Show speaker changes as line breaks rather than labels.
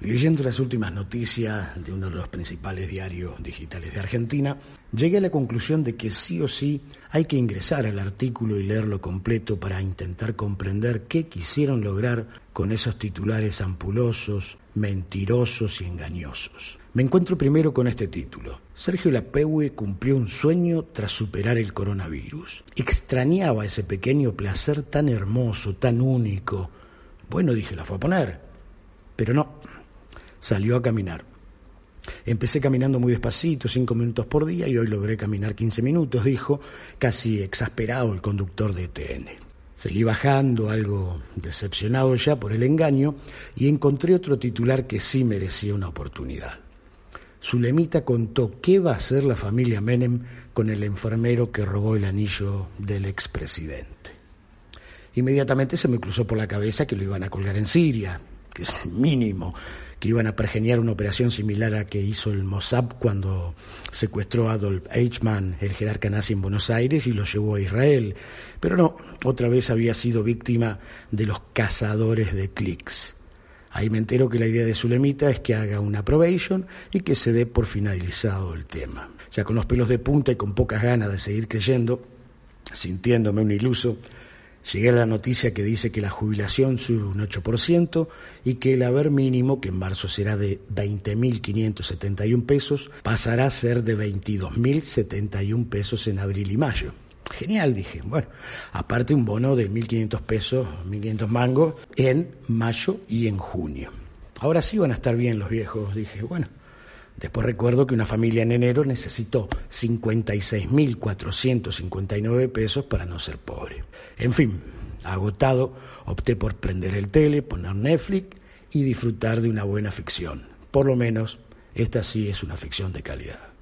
Leyendo las últimas noticias de uno de los principales diarios digitales de Argentina, llegué a la conclusión de que sí o sí hay que ingresar al artículo y leerlo completo para intentar comprender qué quisieron lograr con esos titulares ampulosos, mentirosos y engañosos. Me encuentro primero con este título. Sergio Lapegue cumplió un sueño tras superar el coronavirus. Extrañaba ese pequeño placer tan hermoso, tan único. Bueno, dije, la fue a poner. Pero no, salió a caminar. Empecé caminando muy despacito, cinco minutos por día, y hoy logré caminar 15 minutos, dijo, casi exasperado el conductor de TN. Seguí bajando, algo decepcionado ya por el engaño, y encontré otro titular que sí merecía una oportunidad. Zulemita contó qué va a hacer la familia Menem con el enfermero que robó el anillo del expresidente. Inmediatamente se me cruzó por la cabeza que lo iban a colgar en Siria, que es mínimo, que iban a pergeniar una operación similar a que hizo el Mossad cuando secuestró a Adolf Eichmann, el jerarca nazi en Buenos Aires, y lo llevó a Israel. Pero no, otra vez había sido víctima de los cazadores de clics. Ahí me entero que la idea de Zulemita es que haga una probation y que se dé por finalizado el tema. Ya con los pelos de punta y con pocas ganas de seguir creyendo, sintiéndome un iluso, Llegué a la noticia que dice que la jubilación sube un 8% y que el haber mínimo, que en marzo será de 20.571 pesos, pasará a ser de 22.071 pesos en abril y mayo. Genial, dije. Bueno, aparte un bono de 1.500 pesos, 1.500 mangos en mayo y en junio. Ahora sí van a estar bien los viejos, dije. Bueno, Después recuerdo que una familia en enero necesitó 56.459 pesos para no ser pobre. En fin, agotado, opté por prender el tele, poner Netflix y disfrutar de una buena ficción. Por lo menos, esta sí es una ficción de calidad.